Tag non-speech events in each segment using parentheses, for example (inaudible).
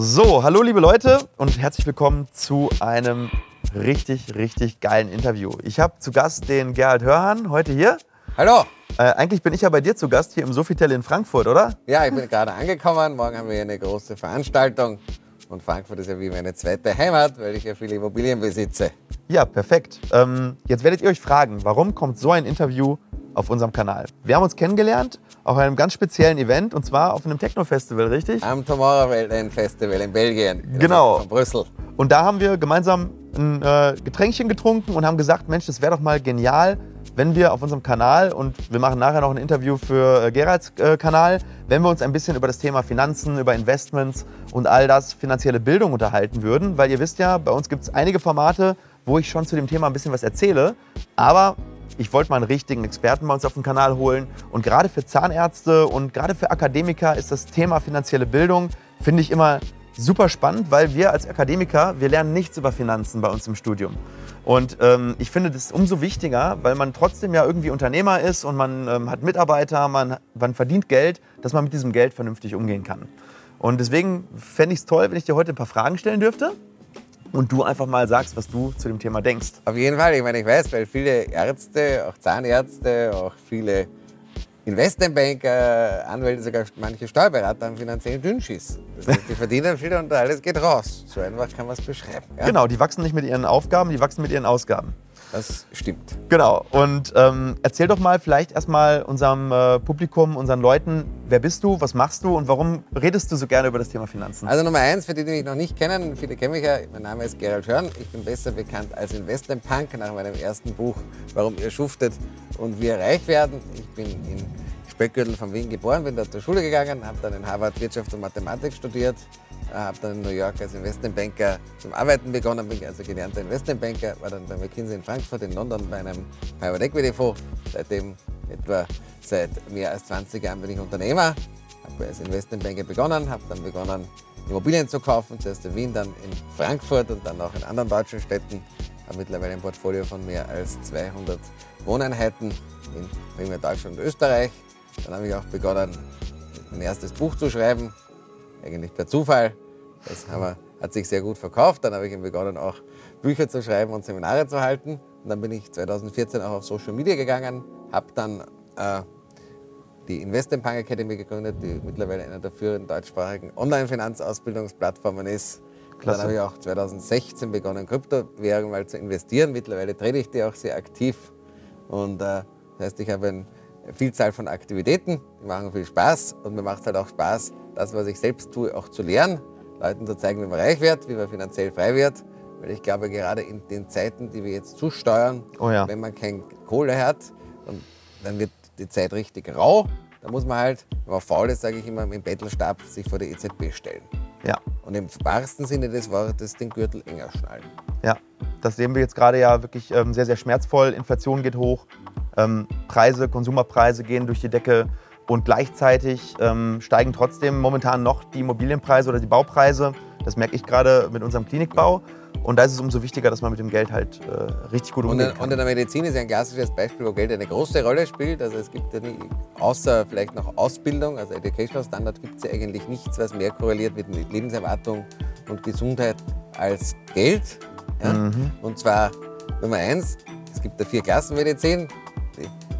So, hallo liebe Leute und herzlich willkommen zu einem richtig, richtig geilen Interview. Ich habe zu Gast den Gerhard Hörhan heute hier. Hallo. Äh, eigentlich bin ich ja bei dir zu Gast hier im Sofitel in Frankfurt, oder? Ja, ich bin gerade angekommen. Morgen haben wir eine große Veranstaltung. Und Frankfurt ist ja wie meine zweite Heimat, weil ich ja viele Immobilien besitze. Ja, perfekt. Ähm, jetzt werdet ihr euch fragen, warum kommt so ein Interview auf unserem Kanal? Wir haben uns kennengelernt auf einem ganz speziellen Event und zwar auf einem Techno-Festival, richtig? Am Tomorrowland Festival in Belgien. Genau. Von Brüssel. Und da haben wir gemeinsam ein äh, Getränkchen getrunken und haben gesagt, Mensch, das wäre doch mal genial, wenn wir auf unserem Kanal, und wir machen nachher noch ein Interview für äh, Geralds äh, Kanal, wenn wir uns ein bisschen über das Thema Finanzen, über Investments und all das, finanzielle Bildung unterhalten würden. Weil ihr wisst ja, bei uns gibt es einige Formate, wo ich schon zu dem Thema ein bisschen was erzähle. Aber ich wollte mal einen richtigen Experten bei uns auf den Kanal holen. Und gerade für Zahnärzte und gerade für Akademiker ist das Thema finanzielle Bildung, finde ich immer super spannend, weil wir als Akademiker, wir lernen nichts über Finanzen bei uns im Studium. Und ähm, ich finde das umso wichtiger, weil man trotzdem ja irgendwie Unternehmer ist und man ähm, hat Mitarbeiter, man, man verdient Geld, dass man mit diesem Geld vernünftig umgehen kann. Und deswegen fände ich es toll, wenn ich dir heute ein paar Fragen stellen dürfte und du einfach mal sagst, was du zu dem Thema denkst. Auf jeden Fall. Ich meine, ich weiß, weil viele Ärzte, auch Zahnärzte, auch viele Investmentbanker, Anwälte, sogar manche Steuerberater haben finanziellen Dünnschiss. Das heißt, die verdienen viel und alles geht raus. So einfach kann man es beschreiben. Ja? Genau, die wachsen nicht mit ihren Aufgaben, die wachsen mit ihren Ausgaben. Das stimmt. Genau. Und ähm, erzähl doch mal vielleicht erstmal unserem äh, Publikum, unseren Leuten, wer bist du, was machst du und warum redest du so gerne über das Thema Finanzen? Also Nummer eins, für die, die mich noch nicht kennen, viele kennen mich ja, mein Name ist Gerald Hörn. Ich bin besser bekannt als Investmentpunk nach meinem ersten Buch, Warum ihr schuftet und wir reich werden. Ich bin in Speckgürtel von Wien geboren, bin da zur Schule gegangen, habe dann in Harvard Wirtschaft und Mathematik studiert, habe dann in New York als Investmentbanker zum Arbeiten begonnen, bin also gelernter Investmentbanker, war dann bei McKinsey in Frankfurt, in London bei einem Private Equity Fonds. Seitdem etwa seit mehr als 20 Jahren bin ich Unternehmer, habe als Investmentbanker begonnen, habe dann begonnen Immobilien zu kaufen, zuerst in Wien, dann in Frankfurt und dann auch in anderen deutschen Städten. Habe mittlerweile ein Portfolio von mehr als 200 Wohneinheiten in primär Deutschland und Österreich. Dann habe ich auch begonnen, mein erstes Buch zu schreiben, eigentlich per Zufall. Das wir, hat sich sehr gut verkauft. Dann habe ich begonnen, auch Bücher zu schreiben und Seminare zu halten. Und dann bin ich 2014 auch auf Social Media gegangen, habe dann äh, die Investment Punk Academy gegründet, die mittlerweile einer der führenden deutschsprachigen Online-Finanzausbildungsplattformen ist. Klasse. Dann habe ich auch 2016 begonnen, Kryptowährungen mal zu investieren. Mittlerweile trete ich die auch sehr aktiv. Und äh, das heißt, ich habe eine Vielzahl von Aktivitäten, die machen viel Spaß und mir macht es halt auch Spaß, das, was ich selbst tue, auch zu lernen, Leuten zu zeigen, wie man reich wird, wie man finanziell frei wird. Weil ich glaube, gerade in den Zeiten, die wir jetzt zusteuern, oh ja. wenn man keine Kohle hat, dann wird die Zeit richtig rau. Da muss man halt, wenn man faul ist, sage ich immer, im Bettelstab sich vor der EZB stellen. Ja. Und im wahrsten Sinne des Wortes den Gürtel enger schnallen. Ja, das sehen wir jetzt gerade ja wirklich ähm, sehr, sehr schmerzvoll. Inflation geht hoch, Preise, Konsumerpreise gehen durch die Decke. Und gleichzeitig ähm, steigen trotzdem momentan noch die Immobilienpreise oder die Baupreise. Das merke ich gerade mit unserem Klinikbau. Und da ist es umso wichtiger, dass man mit dem Geld halt äh, richtig gut umgehen kann. Und in der Medizin ist ja ein klassisches Beispiel, wo Geld eine große Rolle spielt. Also es gibt ja nie, außer vielleicht noch Ausbildung, also Educational Standard, gibt es ja eigentlich nichts, was mehr korreliert mit Lebenserwartung und Gesundheit als Geld. Ja? Mhm. Und zwar Nummer eins, es gibt da vier Klassenmedizin.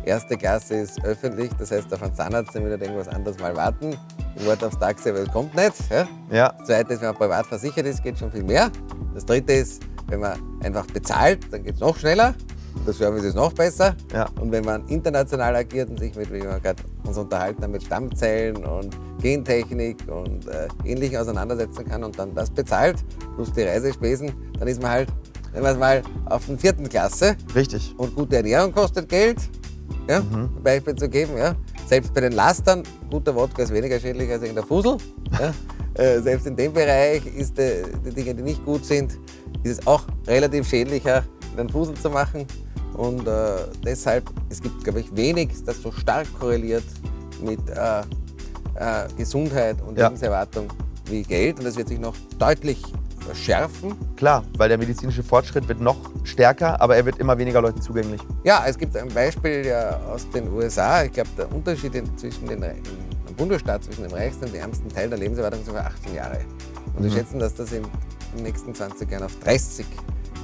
Erste Klasse ist öffentlich, das heißt, auf einen Zahnarzt dann wieder irgendwas anderes mal warten. Ich warte aufs Taxi, aber es kommt nicht. Ja? ja. Das zweite ist, wenn man privat versichert ist, geht schon viel mehr. Das dritte ist, wenn man einfach bezahlt, dann geht es noch schneller. Der Service ist noch besser. Ja. Und wenn man international agiert und sich mit, wie wir gerade uns unterhalten haben, mit Stammzellen und Gentechnik und äh, Ähnlichem auseinandersetzen kann und dann das bezahlt, plus die Reisespesen, dann ist man halt, mal auf der vierten Klasse. Richtig. Und gute Ernährung kostet Geld ja, mhm. Beispiel zu geben. Ja. Selbst bei den Lastern, guter Wodka ist weniger schädlich als der Fusel. Ja. (laughs) Äh, selbst in dem Bereich ist die, die, Dinge, die nicht gut sind, ist es auch relativ schädlicher, den Fusel zu machen. Und äh, deshalb, es gibt, glaube ich, wenig, das so stark korreliert mit äh, äh Gesundheit und ja. Lebenserwartung wie Geld. Und das wird sich noch deutlich verschärfen. Klar, weil der medizinische Fortschritt wird noch stärker, aber er wird immer weniger Leuten zugänglich. Ja, es gibt ein Beispiel ja aus den USA. Ich glaube, der Unterschied zwischen den im Bundesstaat zwischen dem reichsten und dem ärmsten Teil der Lebenserwartung ist über 18 Jahre. Und wir schätzen, dass das in den nächsten 20 Jahren auf 30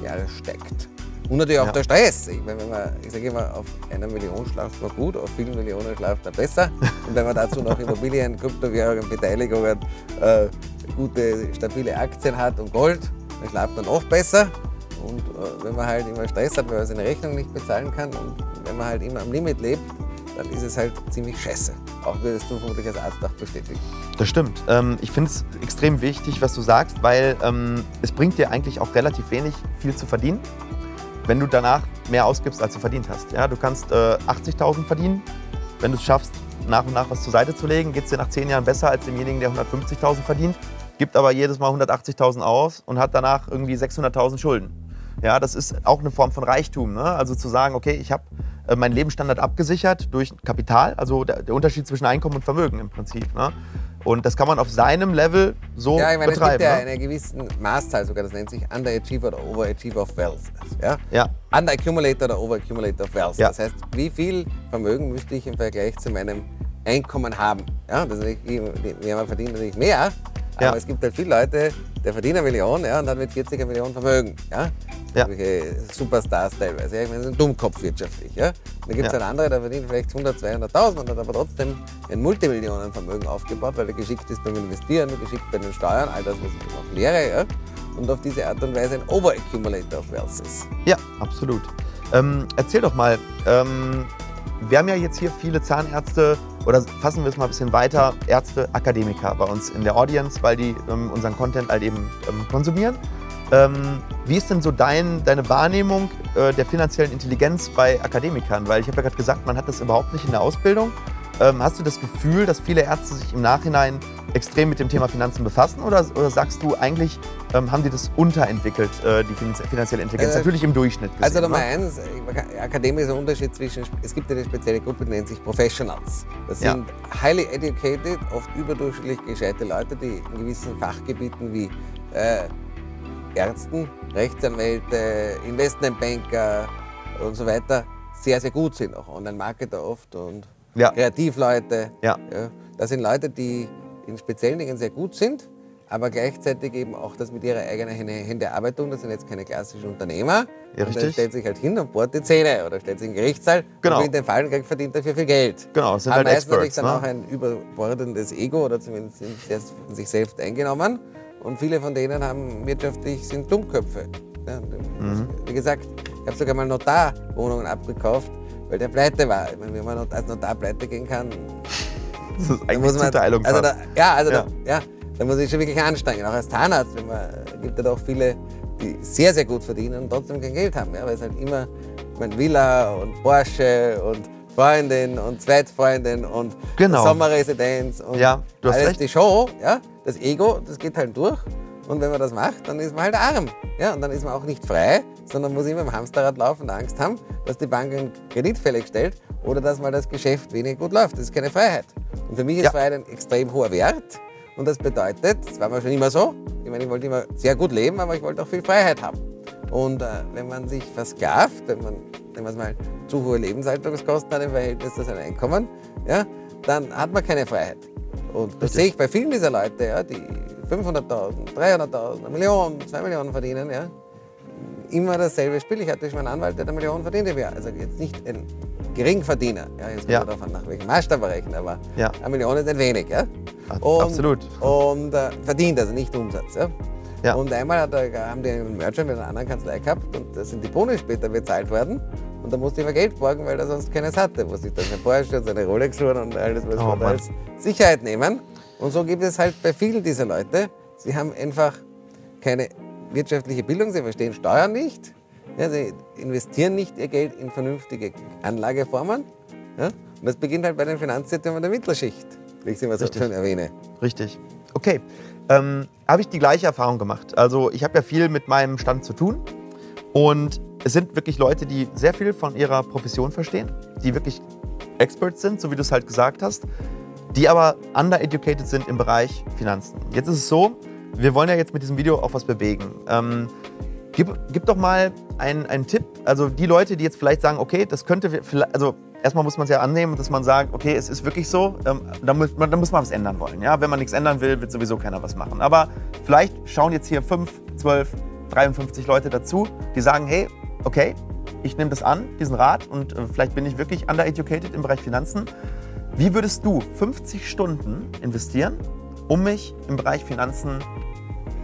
Jahre steigt. Und natürlich auch Ja. der Stress. Ich, meine, wenn man, ich sage immer, auf einer Million schlaft man gut, auf vielen Millionen schlaft man besser. (laughs) Und wenn man dazu noch Immobilien, Kryptowährungen, Beteiligungen, äh, gute, stabile Aktien hat und Gold, dann schlaft man noch besser. Und äh, wenn man halt immer Stress hat, weil man seine Rechnung nicht bezahlen kann und wenn man halt immer am Limit lebt, dann ist es halt ziemlich scheiße. Auch würdest du vermutlich als Arzt auch bestätigen. Das stimmt. Ähm, ich finde es extrem wichtig, was du sagst, weil ähm, es bringt dir eigentlich auch relativ wenig, viel zu verdienen, wenn du danach mehr ausgibst, als du verdient hast. Ja, du kannst äh, 80.000 verdienen. Wenn du es schaffst, nach und nach was zur Seite zu legen, geht es dir nach 10 Jahren besser als demjenigen, der 150.000 verdient, gibt aber jedes Mal 180.000 aus und hat danach irgendwie 600.000 Schulden. Ja, das ist auch eine Form von Reichtum. Ne? Also zu sagen, okay, ich habe äh, meinen Lebensstandard abgesichert durch Kapital, also der, der Unterschied zwischen Einkommen und Vermögen im Prinzip. Ne? Und das kann man auf seinem Level so Ja, ich meine, betreiben. gibt ja ne? eine gewissen Maßzahl sogar, das nennt sich Underachiever oder Overachiever of Wealth. Ja? Ja, Underaccumulator oder Overaccumulator of Wealth. Ja. Das heißt, wie viel Vermögen müsste ich im Vergleich zu meinem Einkommen haben? Ja, das ist nicht, jemand verdient natürlich mehr, aber Ja. es gibt halt viele Leute, der verdient eine Million ja, und hat mit 40 eine Million Vermögen. Ja? Ja. Superstars teilweise. Ich meine, das ist ein Dummkopf wirtschaftlich. Ja? Und dann gibt es Ja. einen anderen, der verdient vielleicht 100, 200.000 und hat aber trotzdem ein Multimillionenvermögen aufgebaut, weil er geschickt ist beim Investieren, geschickt bei den Steuern, all das, was ich noch lehre. Ja? Und auf diese Art und Weise ein Overaccumulator of Wealth ist. ja, absolut. Ähm, erzähl doch mal, ähm, wir haben ja jetzt hier viele Zahnärzte oder fassen wir es mal ein bisschen weiter, Ärzte, Akademiker bei uns in der Audience, weil die ähm, unseren Content halt eben ähm, konsumieren. Ähm, wie ist denn so dein, deine Wahrnehmung äh, der finanziellen Intelligenz bei Akademikern? Weil ich habe ja gerade gesagt, man hat das überhaupt nicht in der Ausbildung. Ähm, hast du das Gefühl, dass viele Ärzte sich im Nachhinein extrem mit dem Thema Finanzen befassen? Oder, oder sagst du, eigentlich ähm, haben die das unterentwickelt, äh, die finanz- finanzielle Intelligenz? Äh, Natürlich im Durchschnitt gesehen. Also Nummer ne? eins, Akademie ist ein Unterschied zwischen, es gibt eine spezielle Gruppe, die nennt sich Professionals. Das Ja. sind highly educated, oft überdurchschnittlich gescheite Leute, die in gewissen Fachgebieten wie äh, Ärzten, Rechtsanwälte, Investmentbanker und so weiter sehr, sehr gut sind. Auch Online-Marketer oft und Ja. Kreativleute. Ja. Ja, das sind Leute, die in speziellen Dingen sehr gut sind, aber gleichzeitig eben auch das mit ihrer eigenen Hände- Hände Arbeit tun. Das sind jetzt keine klassischen Unternehmer. Ja, Und der richtig. stellt sich halt hin und bohrt die Zähne oder stellt sich in den Gerichtssaal Genau. und in den Fall verdient dafür viel Geld. Genau, sind Haben halt meistens natürlich Experts. dann auch Ne? ein überbordendes Ego oder zumindest sind sehr von sich selbst eingenommen. Und viele von denen haben wirtschaftlich sind Dummköpfe. Ja, Mhm. Wie gesagt, ich habe sogar mal Notarwohnungen abgekauft, weil der pleite war. Ich meine, wenn man als Notar pleite gehen kann, Das ist da eigentlich muss man, Zuteilung also da, ja, also Ja. Da, ja, da muss ich schon wirklich anstrengen. Auch als Zahnarzt, wenn man, gibt es auch viele, die sehr, sehr gut verdienen und trotzdem kein Geld haben. Ja, weil es halt immer ich meine, Villa und Porsche und Freundin und Zweitfreundin und Genau. Sommerresidenz und Ja, du hast alles recht. die Show. Ja, das Ego, das geht halt durch. Und wenn man das macht, dann ist man halt arm. Ja, und dann ist man auch nicht frei, sondern muss immer im Hamsterrad laufen und Angst haben, dass die Bank einen Kredit fällig stellt oder dass mal das Geschäft wenig gut läuft. Das ist keine Freiheit. Und für mich ist Ja. Freiheit ein extrem hoher Wert. Und das bedeutet, das war mir schon immer so, ich meine, ich wollte immer sehr gut leben, aber ich wollte auch viel Freiheit haben. Und äh, wenn man sich versklavt, wenn man, wenn man mal zu hohe Lebenshaltungskosten hat im Verhältnis zu seinem Einkommen, ja, dann hat man keine Freiheit. Und das Richtig. sehe ich bei vielen dieser Leute, ja, die 500.000, 300.000, eine Million, zwei Millionen verdienen, ja, immer dasselbe Spiel. Ich hatte schon einen Anwalt, der eine Million verdient im Jahr. Also jetzt nicht ein Geringverdiener. Ja, jetzt kommt ja. davon, nach welchem Maßstab wir rechnen, aber Ja. eine Million ist nicht wenig. Ja? Ab- absolut. Und äh, verdient, also nicht Umsatz. Ja? Ja. Und einmal er, haben die einen Merchant mit einer anderen Kanzlei gehabt und da sind die Boni später bezahlt worden. Und da musste ich immer Geld borgen, weil er sonst keines hatte. Musste ich dann sein Porsche und seine Rolex-Uhren und alles, was Oh, man als Sicherheit nehmen. Und so gibt es halt bei vielen dieser Leute, sie haben einfach keine wirtschaftliche Bildung, sie verstehen Steuern nicht, ja, sie investieren nicht ihr Geld in vernünftige Anlageformen. Ja? Und das beginnt halt bei den Finanzsystem der Mittelschicht, wie ich es immer so schön erwähne. Richtig. Okay. Ähm, habe ich die gleiche Erfahrung gemacht. Also ich habe ja viel mit meinem Stand zu tun und es sind wirklich Leute, die sehr viel von ihrer Profession verstehen, die wirklich Experts sind, so wie du es halt gesagt hast, die aber undereducated sind im Bereich Finanzen. Jetzt ist es so, wir wollen ja jetzt mit diesem Video auch was bewegen. Ähm, gib, gib doch mal einen, einen Tipp, also die Leute, die jetzt vielleicht sagen, okay, das könnte, also erstmal muss man es ja annehmen, dass man sagt, okay, es ist wirklich so, ähm, da, muss man, da muss man was ändern wollen. Ja? Wenn man nichts ändern will, wird sowieso keiner was machen. Aber vielleicht schauen jetzt hier 5, 12, 53 Leute dazu, die sagen, hey, okay, ich nehme das an, diesen Rat und äh, vielleicht bin ich wirklich undereducated im Bereich Finanzen. Wie würdest du 50 Stunden investieren, um mich im Bereich Finanzen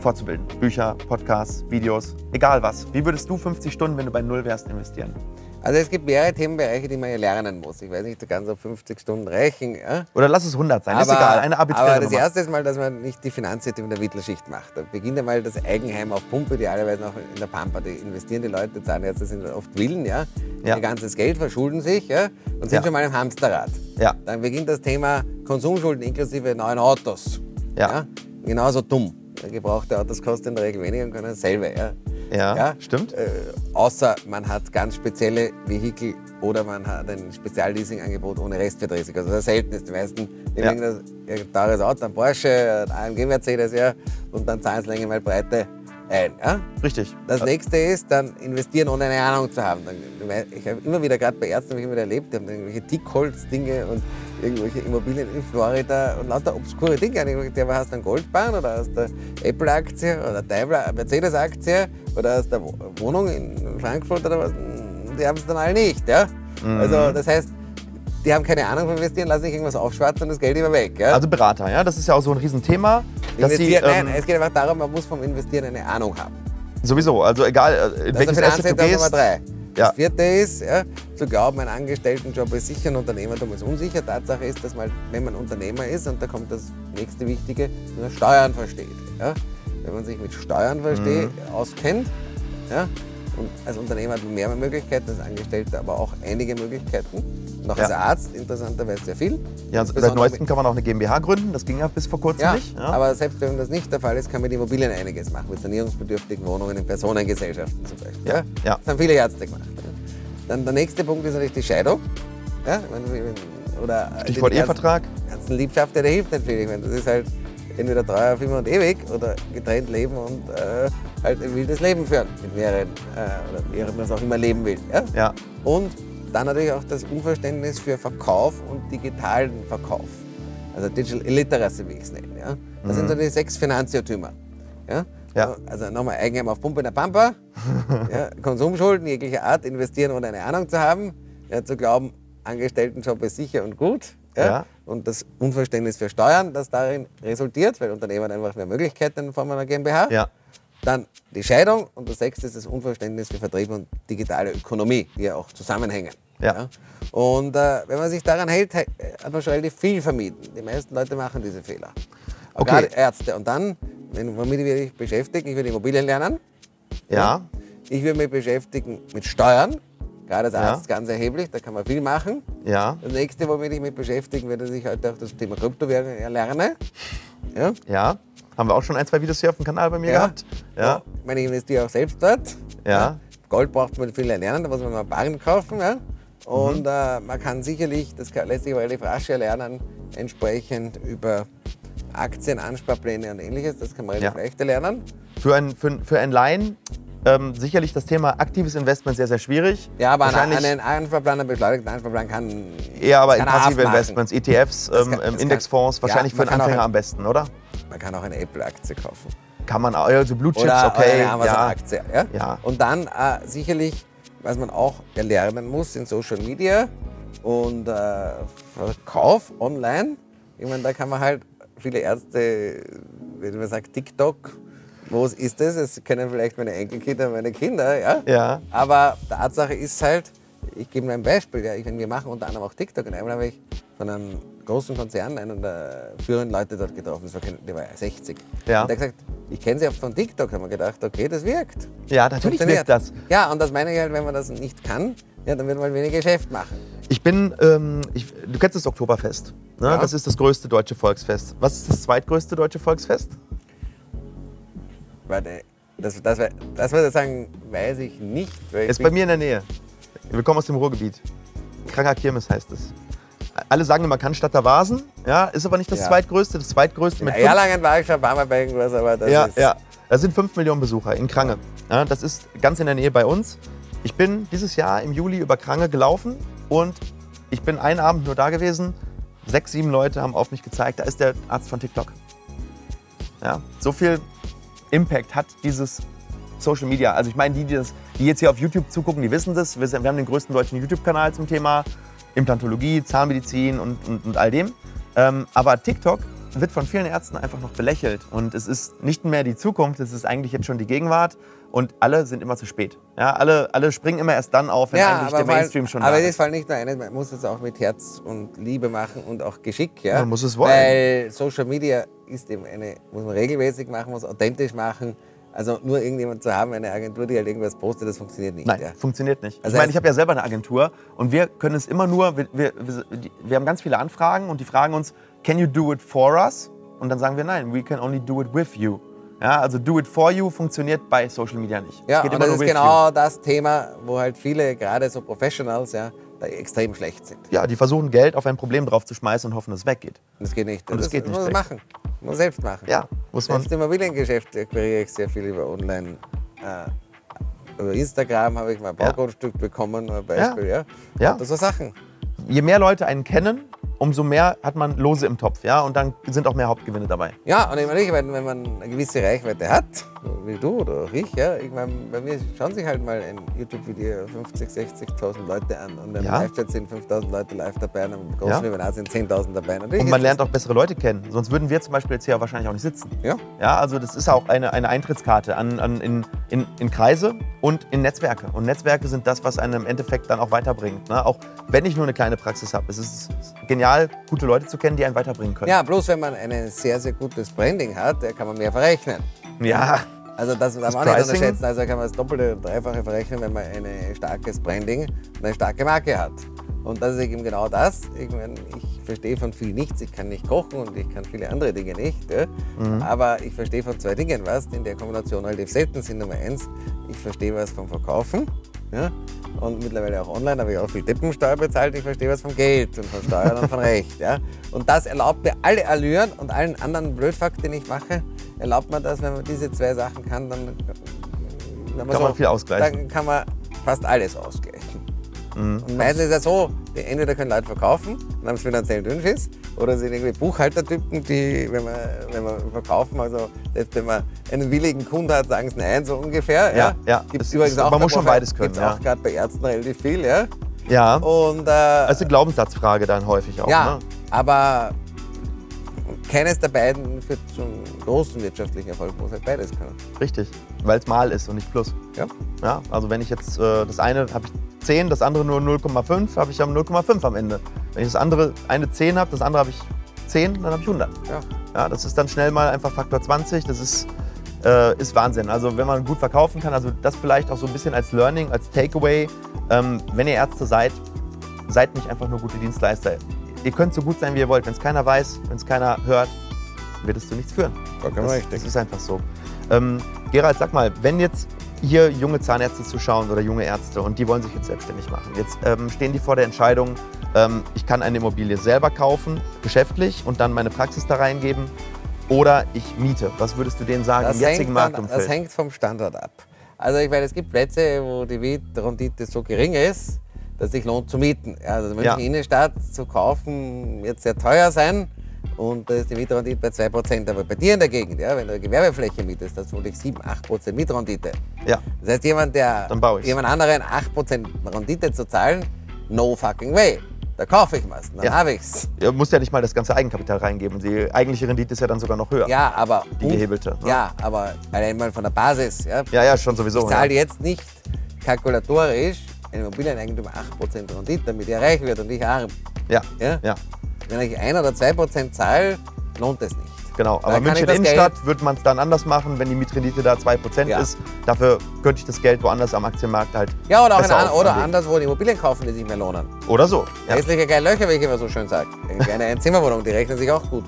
fortzubilden? Bücher, Podcasts, Videos, egal was. Wie würdest du 50 Stunden, wenn du bei Null wärst, investieren? Also es gibt mehrere Themenbereiche, die man ja lernen muss. Ich weiß nicht, du kannst auf 50 Stunden reichen. Ja? Oder lass es 100 sein, aber, ist egal, eine arbiträre Aber das Nummer. erste ist mal, dass man nicht die Finanzseite in der Mittelschicht macht. Da beginnt einmal das Eigenheim auf Pumpe, idealerweise noch in der Pampa. Die investieren die Leute, Zahnärzte sind oft Willen, ja. Ja. Ihr ganzes Geld verschulden sich ja, und sind Ja. schon mal im Hamsterrad. Ja. Dann beginnt das Thema Konsumschulden inklusive neuen Autos. Ja. Genauso dumm. Gebrauchte Autos kosten in der Regel weniger und können dasselbe. Ja. Ja, stimmt. Äh, außer man hat ganz spezielle Vehikel oder man hat ein Spezialleasing-Angebot ohne Restwertrisiko. Also das Seltenste. Die meisten Ja. nehmen das ein teures Auto, ein Porsche, ein AMG Mercedes, ja, und dann zahlen sie Länge mal Breite ein. Ja? Richtig. Das nächste ist dann investieren, ohne eine Ahnung zu haben. Ich habe immer wieder, gerade bei Ärzten, habe ich immer wieder erlebt, die haben irgendwelche Dickholz-Dinge und irgendwelche Immobilien in Florida und lauter obskure Dinge. Und aber hast du einen Goldbahn oder hast du Apple-Aktie oder Daimler, Mercedes-Aktie oder hast du eine Wo- Wohnung in Frankfurt oder was? Die haben es dann alle nicht. Ja? Mhm. Also das heißt, die haben keine Ahnung von investieren, lassen sich irgendwas aufschwatzen und das Geld immer weg. Ja? Also Berater, ja, das ist ja auch so ein Riesenthema. Dass sie, ähm, nein, es geht einfach darum, man muss vom Investieren eine Ahnung haben. sowieso, also egal, äh, in Das welches Asset du gehst. Nummer drei. Das Ja. vierte ist, ja, zu glauben, ein Angestelltenjob ist sicher, ein Unternehmertum ist unsicher. Tatsache ist, dass man, wenn man Unternehmer ist, und da kommt das nächste Wichtige, dass man Steuern versteht. Ja. Wenn man sich mit Steuern versteht, Mhm. auskennt, ja, und als Unternehmer hat man mehr Möglichkeiten, als Angestellter aber auch einige Möglichkeiten. Und auch Ja. als Arzt interessanterweise sehr viel. Ja, seit Besonders neuestem kann man auch eine GmbH gründen, das ging ja bis vor kurzem ja, nicht. Ja. aber selbst wenn das nicht der Fall ist, kann man mit Immobilien einiges machen, mit sanierungsbedürftigen Wohnungen in Personengesellschaften zum Beispiel. Ja, ja. Das haben viele Ärzte gemacht. Dann der nächste Punkt ist natürlich die Scheidung. Ja, wenn, wenn, oder Stichwort Ehevertrag. ganzen Liebschaft, der hilft nicht viel. Ich meine, das ist halt entweder treuer auf immer und ewig oder getrennt leben und äh, halt ein wildes Leben führen mit mehreren äh, oder mehreren, was auch immer leben will. Ja? Ja. Und dann natürlich auch das Unverständnis für Verkauf und digitalen Verkauf. Also Digital Illiteracy, wie ich es nenne. Ja? Das sind so die sechs Finanzirrtümer. Ja? Mhm. Ja. Also nochmal Eigenheim auf Pumpe in der Pampa, (laughs) ja, Konsumschulden jeglicher Art, investieren ohne eine Ahnung zu haben, ja, zu glauben, Angestelltenjob ist sicher und gut. Ja? Ja. Und das Unverständnis für Steuern, das darin resultiert, weil Unternehmen einfach mehr Möglichkeiten in Form einer GmbH. Ja. Dann die Scheidung und das sechste ist das Unverständnis für Vertrieb und digitale Ökonomie, die ja auch zusammenhängen. Ja. Und äh, wenn man sich daran hält, hat man schon relativ viel vermieden. Die meisten Leute machen diese Fehler. Auch Okay. Gerade Ärzte. Und dann, wenn, womit werde ich beschäftigt? Ich würde Immobilien lernen. Ja. Ich würde mich beschäftigen mit Steuern. Gerade als Ja. Arzt ganz erheblich, da kann man viel machen. Ja. Das nächste, womit ich mich beschäftigen werde, dass ich heute auch das Thema Kryptowährung lerne. Ja. Ja. Haben wir auch schon ein, zwei Videos hier auf dem Kanal bei mir gehabt. Ja. Ich meine, ich investiere auch selbst dort. Ja. Gold braucht man viel lernen, da muss man mal Barren kaufen. Ja? Und Mhm. äh, man kann sicherlich, das lässt sich aber relativ rasch erlernen, entsprechend über Aktien, Ansparpläne und ähnliches, das kann man relativ Ja. leicht erlernen. Für, ein, für, für ein Laien ähm, sicherlich das Thema aktives Investment sehr, sehr schwierig. Ja, aber an, an einen beschleunigten Ansparplan kann. eher aber in kann passive. Investments, ETFs, ähm, kann- ähm, das Indexfonds, kann- wahrscheinlich ja, für einen kann Anfänger ein- am besten, oder? Man kann auch eine Apple-Aktie kaufen. Kann man, auch- also Blue Chips, Oder, okay. oder eine ja. Amazon-Aktie. Ja? Ja. Und dann äh, sicherlich, was man auch erlernen muss in Social Media und äh, Verkauf online. Ich meine, da kann man halt viele Ärzte, wenn man sagt TikTok, wo ist das? Es kennen vielleicht meine Enkelkinder, meine Kinder, ja. Ja. Aber Tatsache ist halt, ich gebe nur ein Beispiel, ja, ich, wir machen unter anderem auch TikTok und einmal habe ich von einem großen Konzern einen der führenden Leute dort getroffen, das war, der war 60. Ja. Und der hat gesagt, ich kenne sie oft von TikTok, haben wir gedacht, okay, das wirkt. Ja, natürlich wirkt das. Ja, und das meine ich halt, wenn man das nicht kann, ja, dann wird man halt wenig Geschäft machen. Ich bin, ähm, ich, du kennst das Oktoberfest. Ne? Ja. Das ist das größte deutsche Volksfest. Was ist das zweitgrößte deutsche Volksfest? Warte, das, das, das würde ich sagen, weiß ich nicht. Weil ich Ist bei mir in der Nähe. Wir kommen aus dem Ruhrgebiet. Kranker Kirmes heißt es. Alle sagen immer Cannstatter Vasen, ja, ist aber nicht das Ja. zweitgrößte. Das zweitgrößte In mit fünf, Erlangen war ich schon ein paar Mal bei irgendwas, aber das ja, ist... ja, da sind 5 Millionen Besucher in Krange. Ja, das ist ganz in der Nähe bei uns. Ich bin dieses Jahr im Juli über Krange gelaufen und ich bin einen Abend nur da gewesen, sechs, sieben Leute haben auf mich gezeigt, da ist der Arzt von TikTok. Ja, so viel Impact hat dieses Social Media. Also ich meine, die, die, das, die jetzt hier auf YouTube zugucken, die wissen das. Wir, wir haben den größten deutschen YouTube-Kanal zum Thema Implantologie, Zahnmedizin und, und, und all dem. Ähm, aber TikTok wird von vielen Ärzten einfach noch belächelt. Und es ist nicht mehr die Zukunft, es ist eigentlich jetzt schon die Gegenwart. Und alle sind immer zu spät. Ja, alle, alle springen immer erst dann auf, wenn Ja, eigentlich der aber, Mainstream weil, schon aber da das ist. ist halt nicht nur eines, man muss es auch mit Herz und Liebe machen und auch Geschick. Ja? Man muss es wollen. Weil Social Media ist eben eine, muss man regelmäßig machen, muss authentisch machen. Also nur irgendjemand zu haben, eine Agentur, die halt irgendwas postet, das funktioniert nicht. Nein, ja. funktioniert nicht. Also ich meine, ich habe ja selber eine Agentur und wir können es immer nur, wir, wir, wir, wir haben ganz viele Anfragen und die fragen uns, can you do it for us? Und dann sagen wir, nein, we can only do it with you. Ja, also do it for you funktioniert bei Social Media nicht. Ja, und das ist genau das Thema, wo halt viele, gerade so Professionals, ja, extrem schlecht sind. you. Ja, die versuchen Geld auf ein Problem drauf zu schmeißen und hoffen, dass es weggeht. Und das geht nicht. Und das geht nicht muss man machen. Muss man selbst machen. Ja, muss man. Selbst im Immobiliengeschäft akquiriere ich sehr viel über online. Äh, über Instagram habe ich mal ein Ja. Baugrundstück bekommen, nur ein Beispiel. Ja. Ja. Das so Sachen. Je mehr Leute einen kennen, umso mehr hat man Lose im Topf. Ja, und dann sind auch mehr Hauptgewinne dabei. Ja, und ich meine, wenn, wenn man eine gewisse Reichweite hat, wie du oder ich, ja, ich meine, bei mir schauen sich halt mal ein YouTube-Video 50, 60.000 Leute an und wenn Ja. Live-Chat sind 5.000 Leute live dabei und im großen Ja. Webinar sind 10.000 dabei. Und ist man lernt auch bessere Leute kennen. Sonst würden wir zum Beispiel jetzt hier wahrscheinlich auch nicht sitzen. Ja, Ja, also das ist auch eine, eine Eintrittskarte an, an, in, in, in Kreise und in Netzwerke. Und Netzwerke sind das, was einen im Endeffekt dann auch weiterbringt. Ne? Auch wenn ich nur eine kleine Praxis habe. Es ist genial, gute Leute zu kennen, die einen weiterbringen können. ja, bloß wenn man ein sehr, sehr gutes Branding hat, kann man mehr verrechnen. Ja, Also das darf man auch nicht unterschätzen. Also kann man das Doppelte, Dreifache verrechnen, wenn man ein starkes Branding und eine starke Marke hat. Und das ist eben genau das. Ich, meine, ich verstehe von viel nichts. Ich kann nicht kochen und ich kann viele andere Dinge nicht. Ja? Mhm. Aber ich verstehe von zwei Dingen was, die in der Kombination relativ selten sind. Nummer eins, ich verstehe was vom Verkaufen. Ja? Und mittlerweile auch online habe ich auch viel Deppensteuer bezahlt. Ich verstehe was vom Geld und von Steuern und von Recht. Ja? Und das erlaubt mir alle Allüren und allen anderen Blödfakt, den ich mache, erlaubt mir das, wenn man diese zwei Sachen kann, dann wenn Kann man viel ausgleichen. Dann kann man fast alles ausgleichen. Mhm. Und meistens ist ja so, die entweder können Leute verkaufen es finanziell Dünnschiss, oder sind irgendwie Buchhaltertypen, die, wenn wir, wenn wir verkaufen, also selbst wenn man einen willigen Kunden hat, sagen sie nein, so ungefähr. Ja, ja. Gibt Es übrigens ist- auch man muss schon beides können, Gibt's ja. auch gerade bei Ärzten relativ viel, ja. ja. Und, äh, Das ist eine Glaubenssatzfrage dann häufig auch. ja, Ne? aber keines der beiden führt zum großen wirtschaftlichen Erfolg, muss halt beides können. Richtig. Weil es mal ist und nicht plus. Ja. Ja, also wenn ich jetzt äh, das eine habe ich 10, das andere nur 0,5, habe ich am 0,5 am Ende. Wenn ich das andere eine 10 habe, das andere habe ich 10, dann habe ich 100. Ja. Ja, das ist dann schnell mal einfach Faktor 20. Das ist, äh, ist Wahnsinn. Also wenn man gut verkaufen kann, also das vielleicht auch so ein bisschen als Learning, als Takeaway. Ähm, wenn ihr Ärzte seid, seid nicht einfach nur gute Dienstleister. Ihr könnt so gut sein, wie ihr wollt. Wenn es keiner weiß, wenn es keiner hört, wird es zu nichts führen. Vollkommen Das, richtig. das ist einfach so. Ähm, Gerald, sag mal, wenn jetzt hier junge Zahnärzte zuschauen oder junge Ärzte und die wollen sich jetzt selbstständig machen. Jetzt ähm, stehen die vor der Entscheidung, ähm, ich kann eine Immobilie selber kaufen, geschäftlich und dann meine Praxis da reingeben oder ich miete. Was würdest du denen sagen Das im jetzigen hängt, dann, Marktumfeld? das hängt vom Standort ab. Also ich meine, es gibt Plätze, wo die Mietrendite so gering ist, dass es sich lohnt zu mieten. Also München Ja. Innenstadt zu kaufen wird sehr teuer sein und da ist die Mietrendite bei 2%. Aber bei dir in der Gegend, ja, wenn du eine Gewerbefläche mietest, das vermutlich 7, 8% Mietrendite. ja, Das heißt, jemand, der jemand anderen 8% Rendite zu zahlen, no fucking way. Da kaufe ich was, dann Ja. habe ich's. ihr müsst ja nicht mal das ganze Eigenkapital reingeben. Die eigentliche Rendite ist ja dann sogar noch höher. Ja, aber Die gehebelte. ne? Ja, aber allein mal von der Basis. Ja, ja, ja, schon sowieso. Ich zahle ja. jetzt nicht kalkulatorisch ein Immobilieneigentümer 8% Rendite, damit er reich wird und ich arm. Ja, Ja? ja, Wenn ich 1 oder 2% zahle, lohnt es nicht. genau. Da Aber kann München Innenstadt würde man es dann anders machen, wenn die Mietrendite da 2% Ja. ist. Dafür könnte ich das Geld woanders am Aktienmarkt halt. Ja, oder, auch in, an, oder anderswo die Immobilien kaufen, die sich mehr lohnen. Oder so. Ja. Hässliche geile Löcher, wie ich immer so schön sage. Eine Einzimmerwohnung, die rechnen sich auch gut.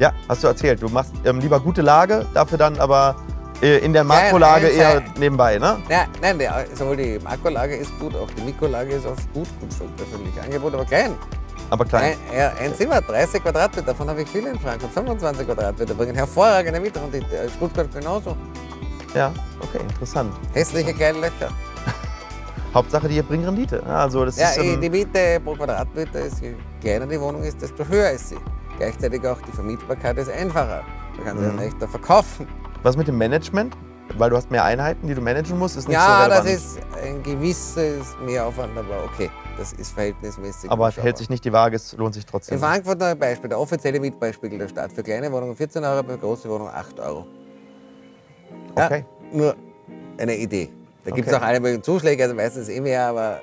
ja, hast du erzählt. Du machst ähm, lieber gute Lage, dafür dann aber äh, in der Makrolage nein, eher nebenbei, ne? Ja, nein, sowohl die Makrolage ist gut, auch die Mikrolage ist oft gut. Gut für öffentliche Angebote, aber klein. Aber klein. Ein, ja, ein Zimmer, 30 Quadratmeter, davon habe ich viele in Frankfurt. 25 Quadratmeter bringen hervorragende Mietrendite. Stuttgart genauso. Ja, okay, interessant. Hässliche geile Löcher. (laughs) Hauptsache, die bringen Rendite. Ja, Also das Ja, ist, ähm, die Miete pro Quadratmeter ist, je kleiner die Wohnung ist, desto höher ist sie. Gleichzeitig auch die Vermietbarkeit ist einfacher. Man kann sie Mhm. ja leichter verkaufen. was mit dem Management? Weil du hast mehr Einheiten, die du managen musst, ist nicht Ja, so das relevant. ist ein gewisses Mehraufwand, aber okay, das ist verhältnismäßig. aber überschaubar. hält sich nicht die Waage, es lohnt sich In trotzdem. Frankfurt noch ein Beispiel, der offizielle Mietpreisspiegel der Stadt. Für kleine Wohnungen 14 Euro, für große Wohnungen 8 Euro. Ja, Okay. Nur eine Idee. Da gibt es Okay. auch alle möglichen Zuschläge, also meistens eh mehr, aber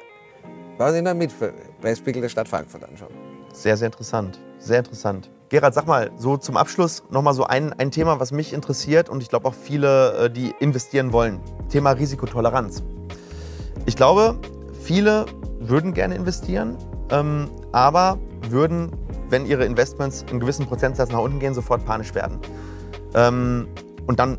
brauchen Sie nur einen Mietpreisspiegel der Stadt Frankfurt anschauen. Sehr, sehr interessant. Sehr interessant. Gerhard, sag mal, so zum Abschluss nochmal so ein, ein Thema, was mich interessiert und ich glaube auch viele, äh, die investieren wollen. Thema Risikotoleranz. Ich glaube, viele würden gerne investieren, ähm, aber würden, wenn ihre Investments einen gewissen Prozentsatz nach unten gehen, sofort panisch werden. Ähm, und dann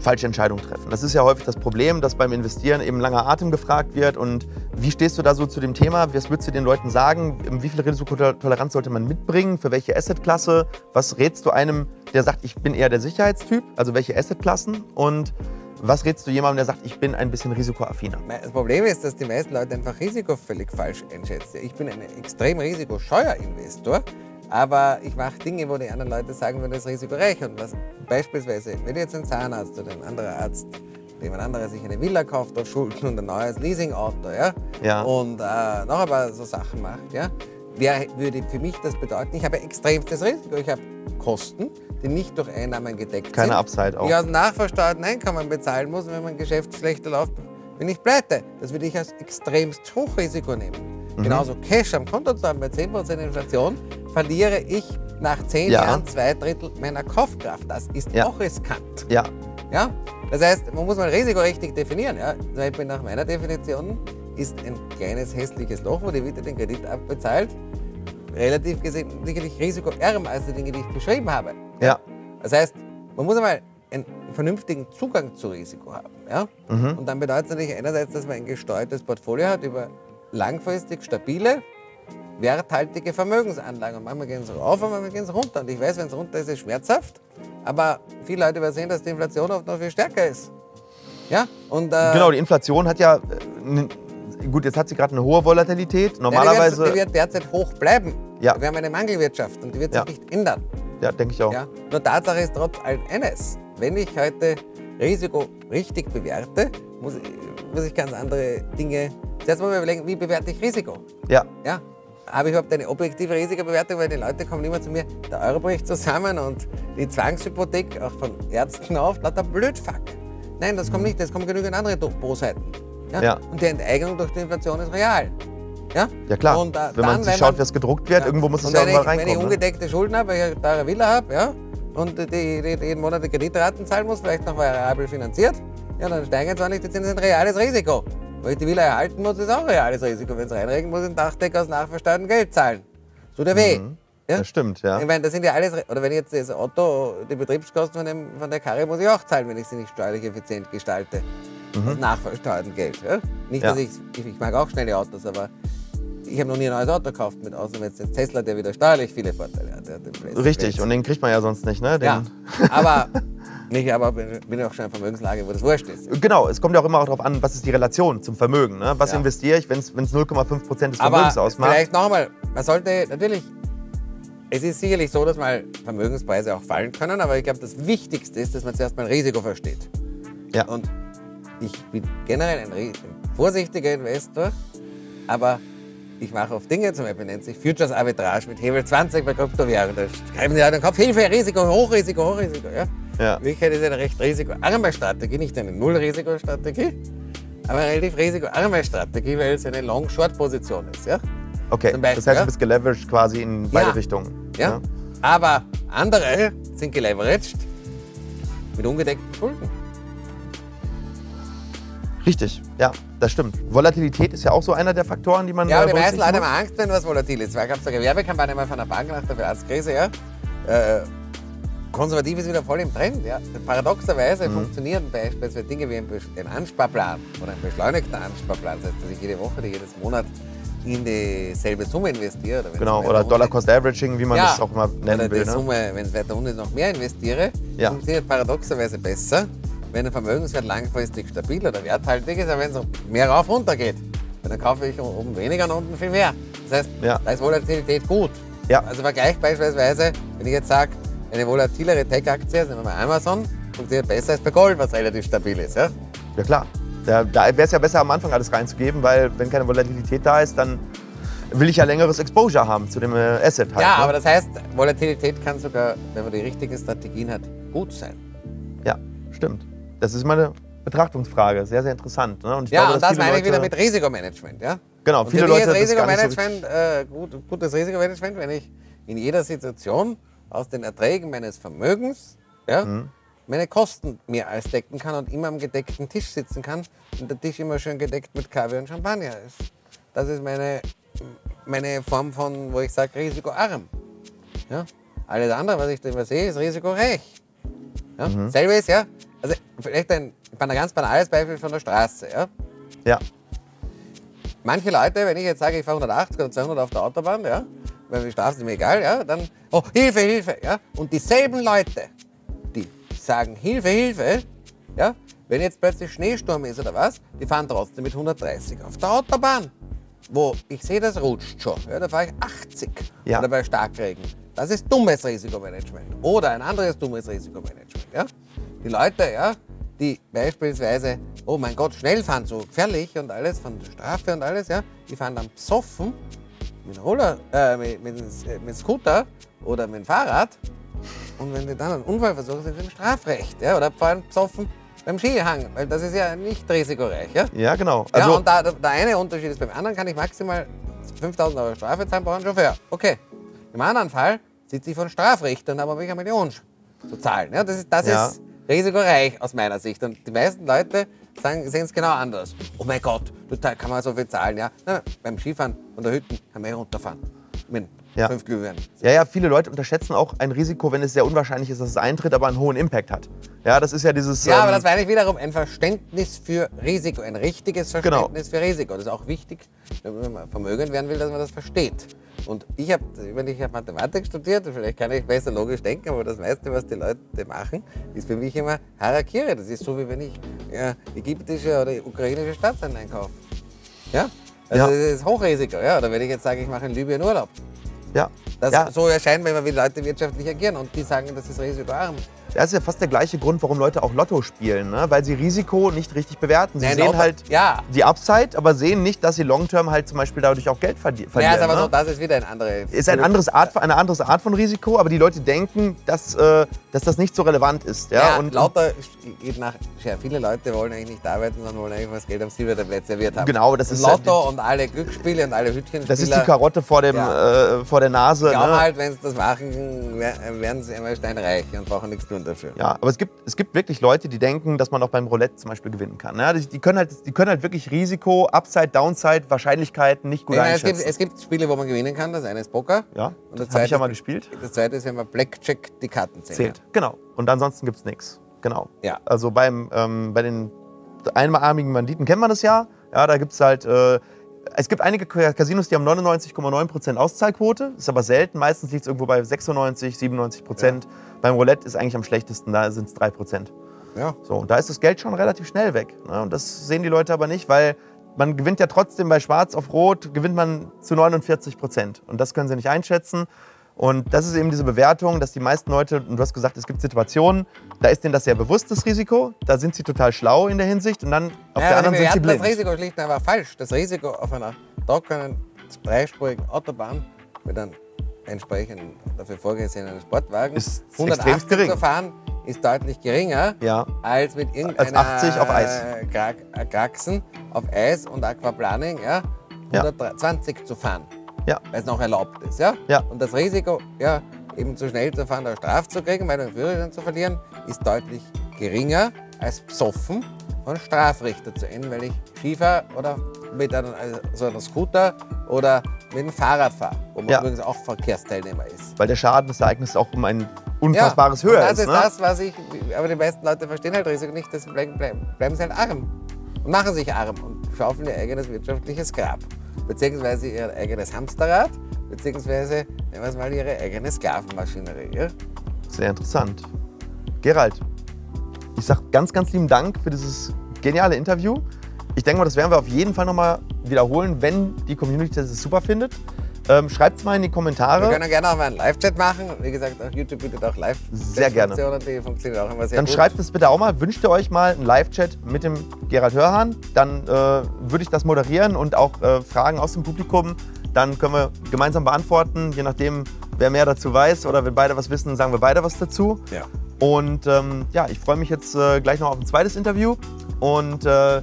falsche Entscheidungen treffen. Das ist ja häufig das Problem, dass beim Investieren eben langer Atem gefragt wird. Und wie stehst du da so zu dem Thema? Was würdest du den Leuten sagen? Wie viel Risikotoleranz sollte man mitbringen? Für welche Assetklasse? Was rätst du einem, der sagt, ich bin eher der Sicherheitstyp? Also welche Assetklassen? Und was rätst du jemandem, der sagt, ich bin ein bisschen risikoaffiner? Das Problem ist, dass die meisten Leute einfach Risiko völlig falsch einschätzen. Ich bin ein extrem risikoscheuer Investor, aber ich mache Dinge, wo die anderen Leute sagen, wenn das Risiko reicht. Und was beispielsweise, wenn jetzt ein Zahnarzt oder ein anderer Arzt, jemand anderer sich eine Villa kauft auf Schulden und ein neues Leasingauto, ja, Ja. und äh, noch ein paar so Sachen macht, ja, wer würde für mich das bedeuten? Ich habe extremstes Risiko. Ich habe Kosten, die nicht durch Einnahmen gedeckt Keine sind. Upside auch. Die aus nachversteuerten Einkommen bezahlen muss, wenn mein Geschäft schlechter läuft, bin ich pleite. Das würde ich als extremst Hochrisiko nehmen. Mhm. Genauso Cash am Konto zu haben bei 10% Inflation, verliere ich nach 10 Ja. Jahren zwei Drittel meiner Kaufkraft. Das ist Ja. auch riskant. Ja, Ja? Das heißt, man muss mal Risiko richtig definieren. Ja? Zum Beispiel nach meiner Definition ist ein kleines hässliches Loch, wo die Miete den Kredit abbezahlt, relativ gesehen sicherlich risikoärmer als die Dinge, die ich beschrieben habe. ja. Das heißt, man muss einmal einen vernünftigen Zugang zu Risiko haben. Ja? Mhm. Und dann bedeutet es natürlich einerseits, dass man ein gesteuertes Portfolio hat über langfristig stabile, werthaltige Vermögensanlagen. Und manchmal gehen sie rauf und manchmal gehen sie runter. Und ich weiß, wenn es runter ist, ist es schmerzhaft. Aber viele Leute übersehen, dass die Inflation oft noch viel stärker ist. Ja? Und, äh, Genau, die Inflation hat ja, äh, gut, jetzt hat sie gerade eine hohe Volatilität. ja, die, Normalerweise, wird, die wird derzeit hoch bleiben. Ja. Wir haben eine Mangelwirtschaft und die wird Ja. sich nicht ändern. ja, denke ich auch. Ja? Nur Tatsache ist trotz allem eines. Wenn ich heute Risiko richtig bewerte, muss ich, muss ich ganz andere Dinge. Zuerst mal überlegen, wie bewerte ich Risiko? Ja, Ja? Habe ich überhaupt eine objektive Risikobewertung? Weil die Leute kommen immer zu mir, der Euro bricht zusammen und die Zwangshypothek, auch von Ärzten auf, lauter Blödfuck. Nein, das kommt nicht, es kommen genügend andere Bosheiten. Ja? Ja. Und die Enteignung durch die Inflation ist real. Ja, ja klar. Und, äh, wenn man dann, sich wenn schaut, man- was gedruckt wird, ja. irgendwo muss es ja irgendwann ich, Wenn ich reinkommen. Ne? ungedeckte Schulden habe, weil ich eine teure Villa habe, ja, und die, die, die jeden Monat die Kreditraten zahlen muss, vielleicht noch variabel finanziert, ja, dann steigen zwar nicht die Zinsen, das ist ein reales Risiko. Weil ich die Villa erhalten muss, ist auch ein reales Risiko. Wenn es reinregnet, muss ich den Dachdecker aus nachversteuertem Geld zahlen. Tut er weh. Mhm. Ja? Das stimmt, ja. Ich meine, das sind ja alles, oder wenn ich jetzt das Auto, die Betriebskosten von, dem, von der Karre muss ich auch zahlen, wenn ich sie nicht steuerlich effizient gestalte. Aus nachversteuertem Geld. Ja? Nicht, Mhm. Ja. dass ich, ich, ich mag auch schnelle Autos, aber ich habe noch nie ein neues Auto gekauft, mit außer jetzt Tesla, der wieder steuerlich viele Vorteile hat. Richtig, und den kriegt man ja sonst nicht, ne? Den, ja, aber nicht, aber bin, bin auch schon in einer Vermögenslage, wo das wurscht ist. Genau, es kommt ja auch immer darauf an, was ist die Relation zum Vermögen. Ne? Was Ja. investiere ich, wenn es 0,5 Prozent des Aber Vermögens ausmacht? vielleicht nochmal, man sollte natürlich, es ist sicherlich so, dass mal Vermögenspreise auch fallen können, aber ich glaube, das Wichtigste ist, dass man zuerst mal Risiko versteht. Ja. Und ich bin generell ein, vorsichtiger Investor, aber ich mache oft Dinge, zum Beispiel nennt sich Futures Arbitrage mit Hebel 20 bei Kryptowährungen. Da schreiben die Leute im Kopf, Hilfe, Risiko, Hochrisiko, Hochrisiko. Ja? Ja. In Wirklichkeit ist eine recht risikoarme Strategie, nicht eine Null-Risikostrategie, aber eine relativ risikoarme Strategie, weil es eine Long-Short-Position ist. Ja? Okay, Beispiel, das heißt, ja? du bist geleveraged quasi in beide Ja. Richtungen. Ja? ne? Aber andere sind geleveraged mit ungedeckten Schulden. Richtig, ja, das stimmt. Volatilität ist ja auch so einer der Faktoren, die man Ja, aber die meisten Leute haben Angst, wenn was volatil ist. Weil gab es eine Gewerbekampagne mal von der Bank nach der Finanzkrise. Ja? Äh, konservativ ist wieder voll im Trend. Ja? Paradoxerweise Mhm. funktionieren beispielsweise Dinge wie ein, Ansparplan oder ein beschleunigter Ansparplan. Das heißt, dass ich jede Woche oder jedes Monat in dieselbe Summe investiere. Oder Genau, oder Dollar Cost Averaging, wie man Ja, das auch immer nennen oder will. die Ne? Summe, wenn es weiter unten ist, noch mehr investiere, Ja. funktioniert paradoxerweise besser, wenn ein Vermögenswert langfristig stabil oder werthaltig ist, als wenn es mehr rauf runter geht. Dann kaufe ich oben weniger und unten viel mehr. Das heißt, Ja. da ist Volatilität gut. Ja. Also Vergleich beispielsweise, wenn ich jetzt sage, eine volatilere Tech-Aktie, nehmen wir mal Amazon, funktioniert besser als bei Gold, was relativ stabil ist. Ja? Ja klar. Da, da wäre es ja besser, am Anfang alles reinzugeben, weil wenn keine Volatilität da ist, dann will ich ja längeres Exposure haben zu dem äh, Asset halt. ja, ne? aber das heißt, Volatilität kann sogar, wenn man die richtigen Strategien hat, gut sein. Ja, stimmt. Das ist mal eine Betrachtungsfrage. Sehr, sehr interessant. Ne? Und Ja, glaube, und das meine ich wieder mit Risikomanagement. Ja? Genau, Und viele für mich Leute ist nicht so Risikomanagement, äh, gut, gutes Risikomanagement, wenn ich in jeder Situation aus den Erträgen meines Vermögens ja, Mhm. meine Kosten mehr als decken kann und immer am gedeckten Tisch sitzen kann und der Tisch immer schön gedeckt mit Kaviar und Champagner ist. Das ist meine, meine Form von, wo ich sage, risikoarm. Ja? Alles andere, was ich da immer sehe, ist risikoreich. Ja? Mhm. Selbe ist, ja, also vielleicht ein, ein ganz banales Beispiel von der Straße. Ja? Ja, Manche Leute, wenn ich jetzt sage, ich fahre 180 oder 200 auf der Autobahn, ja, weil die Straße ist mir egal, ja, dann, oh, Hilfe, Hilfe, ja. Und dieselben Leute, die sagen Hilfe, Hilfe, ja, wenn jetzt plötzlich Schneesturm ist oder was, die fahren trotzdem mit 130 auf der Autobahn. Wo ich sehe, das rutscht schon, ja, da fahre ich 80 Ja. oder bei Starkregen. Das ist dummes Risikomanagement. Oder ein anderes dummes Risikomanagement, ja. Die Leute, ja, die beispielsweise, oh mein Gott, schnell fahren, so gefährlich und alles, von der Strafe und alles, ja, die fahren dann besoffen mit dem Roller, äh, mit, mit, mit Scooter oder mit dem Fahrrad. Und wenn die dann einen Unfall versuchen, sind sie im Strafrecht, ja, oder fahren besoffen beim Skihang, weil das ist ja nicht risikoreich, ja. ja genau. ja, Also, und da, der eine Unterschied ist, beim anderen kann ich maximal 5000 Euro Strafe zahlen, brauche einen Chauffeur. Okay. Im anderen Fall sitze ich von Strafrichter und habe aber eine Million zu zahlen. Ja, das ist, das Ja. ist risikoreich aus meiner Sicht. Und die meisten Leute sehen es genau anders. Oh mein Gott, da kann man so viel zahlen. Ja? Nein, beim Skifahren von der Hütte kann man runterfahren. Mit Ja. fünf Glühbirnen. ja, ja, viele Leute unterschätzen auch ein Risiko, wenn es sehr unwahrscheinlich ist, dass es eintritt, aber einen hohen Impact hat. Ja, das ist ja dieses. Ja, aber ähm, das meine ich wiederum ein Verständnis für Risiko, ein richtiges Genau. Verständnis für Risiko. Das ist auch wichtig, wenn man vermögend werden will, dass man das versteht. Und ich habe, ich habe Mathematik studiert, und vielleicht kann ich besser logisch denken, aber das meiste, was die Leute machen, ist für mich immer Harakiri. Das ist so, wie wenn ich ja, ägyptische oder ukrainische Staatsanleihen kaufe. Ja? Also Ja. das ist Hochrisiko. Ja? Oder wenn ich jetzt sage, ich mache in Libyen Urlaub. Ja. Das ja, So erscheint mir immer, wie Leute wirtschaftlich agieren. Und die sagen, das ist risikoarm. Das ist ja fast der gleiche Grund, warum Leute auch Lotto spielen, ne? weil sie Risiko nicht richtig bewerten. Sie Nein, sehen halt ja. die Upside, aber sehen nicht, dass sie long-term halt zum Beispiel dadurch auch Geld verdi Ja, ist aber ne? so, das ist wieder ein anderes. ist ein anderes Art, eine andere Art von Risiko, aber die Leute denken, dass, äh, dass das nicht so relevant ist. Ja, Ja, und, lauter geht nach. Ja, viele Leute wollen eigentlich nicht arbeiten, sondern wollen eigentlich das Geld am Silbertablett serviert haben. Genau, das und ist Lotto und alle Glücksspiele und alle Hütchenspieler. das ist die Karotte vor, dem, Ja. äh, vor der Nase. glauben Ne? halt, wenn sie das machen, wer- werden sie einmal steinreich und brauchen nichts tun dafür. Ja, aber es gibt, es gibt wirklich Leute, die denken, dass man auch beim Roulette zum Beispiel gewinnen kann. Ja, die, die, können halt, die können halt wirklich Risiko, Upside, Downside, Wahrscheinlichkeiten nicht gut Ich meine, es, einschätzen. gibt, es gibt Spiele, wo man gewinnen kann. Das eine ist Poker. ja, Und das habe ich ja zweite- mal gespielt. Das zweite ist, wenn man Blackjack die Karten zählt. Zählt. Genau. Und ansonsten gibt es nichts. Genau. Ja. Also beim, ähm, bei den einarmigen Banditen kennt man das ja. Ja, da gibt es halt. Äh, es gibt einige Casinos, die haben 99,9% Auszahlquote. Ist aber selten. Meistens liegt es irgendwo bei 96, 97%. Beim Roulette ist eigentlich am schlechtesten. Da sind es 3%. Ja. So, und da ist das Geld schon relativ schnell weg. Ne? Und das sehen die Leute aber nicht, weil man gewinnt ja trotzdem bei Schwarz auf Rot, gewinnt man zu 49 Prozent. Und das können sie nicht einschätzen. Und das ist eben diese Bewertung, dass die meisten Leute, und du hast gesagt, es gibt Situationen, da ist denen das sehr bewusst, das Risiko. Da sind sie total schlau in der Hinsicht. Und dann auf ja, der anderen wir sind sie blind. das Risiko schlicht und einfach falsch. Das Risiko auf einer trockenen, dreispurigen Autobahn mit einem entsprechend dafür vorgesehenen Sportwagen Ist 180 extremst gering. zu fahren, ist deutlich geringer Ja. als mit irgendeiner 80 auf Eis. äh, äh, Kraxen auf Eis und Aquaplaning ja, Ja. 120 zu fahren, Ja. weil es noch erlaubt ist. Ja? Ja. Und das Risiko, ja, eben zu schnell zu fahren, da Straf zu kriegen, weil den Führerschein zu verlieren, ist deutlich geringer als besoffen von Strafrichter zu enden, weil ich Skifahre oder mit einem, also so einem Scooter oder mit dem Fahrrad fahre, wo man Ja. übrigens auch Verkehrsteilnehmer ist. Weil der Schaden des Ereignisses auch um ein unfassbares ja, höher und das ist. ist ne? das, was ich, aber die meisten Leute verstehen halt Risiko nicht, deswegen bleiben, bleiben, bleiben sie halt arm und machen sich arm und schaufeln ihr eigenes wirtschaftliches Grab. Beziehungsweise ihr eigenes Hamsterrad, beziehungsweise, nehmen wir es mal, ihre eigene Sklavenmaschinerie. Ja? Sehr interessant. Gerald, ich sag ganz, ganz lieben Dank für dieses geniale Interview. ich denke mal, das werden wir auf jeden Fall nochmal wiederholen, wenn die Community das super findet. Ähm, Schreibt es mal in die Kommentare. Wir können gerne auch mal einen Live-Chat machen. Wie gesagt, auch YouTube bietet auch live Sehr gerne. Die funktionieren auch immer sehr Dann gut. schreibt es bitte auch mal. Wünscht ihr euch mal einen Live-Chat mit dem Gerald Hörhan? Dann äh, würde ich das moderieren und auch äh, Fragen aus dem Publikum. Dann können wir gemeinsam beantworten, je nachdem, wer mehr dazu weiß. Oder wenn beide was wissen, sagen wir beide was dazu. Ja. Und ähm, ja, ich freue mich jetzt äh, gleich noch auf ein zweites Interview. Und äh,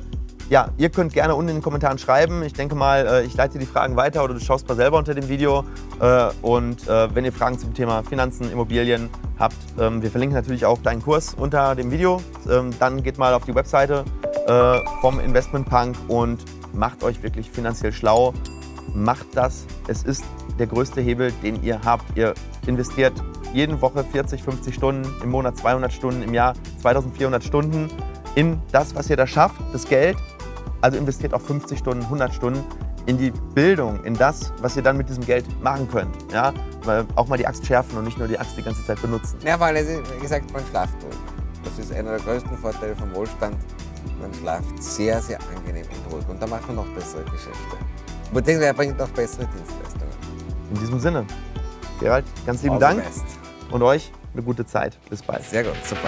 ja, ihr könnt gerne unten in den Kommentaren schreiben. Ich denke mal, äh, ich leite die Fragen weiter oder du schaust mal selber unter dem Video. Äh, und äh, wenn ihr Fragen zum Thema Finanzen, Immobilien habt, ähm, wir verlinken natürlich auch deinen Kurs unter dem Video. Ähm, dann geht mal auf die Webseite vom Investment Punk und macht euch wirklich finanziell schlau. Macht das. Es ist der größte Hebel, den ihr habt. Ihr investiert jede Woche 40, 50 Stunden, im Monat 200 Stunden, im Jahr 2400 Stunden in das, was ihr da schafft, das Geld. Also investiert auch 50 Stunden, 100 Stunden in die Bildung, in das, was ihr dann mit diesem Geld machen könnt. Ja? Weil auch mal die Axt schärfen und nicht nur die Axt die ganze Zeit benutzen. Ja, weil wie gesagt, man schlaft gut. Das ist einer der größten Vorteile vom Wohlstand. Man schlaft sehr, sehr angenehm und ruhig. Und da macht man noch bessere Geschäfte. Beziehungsweise er bringt noch bessere Dienstleistungen. In diesem Sinne, Gerald, ganz lieben All Dank und euch eine gute Zeit. Bis bald. Sehr gut, super.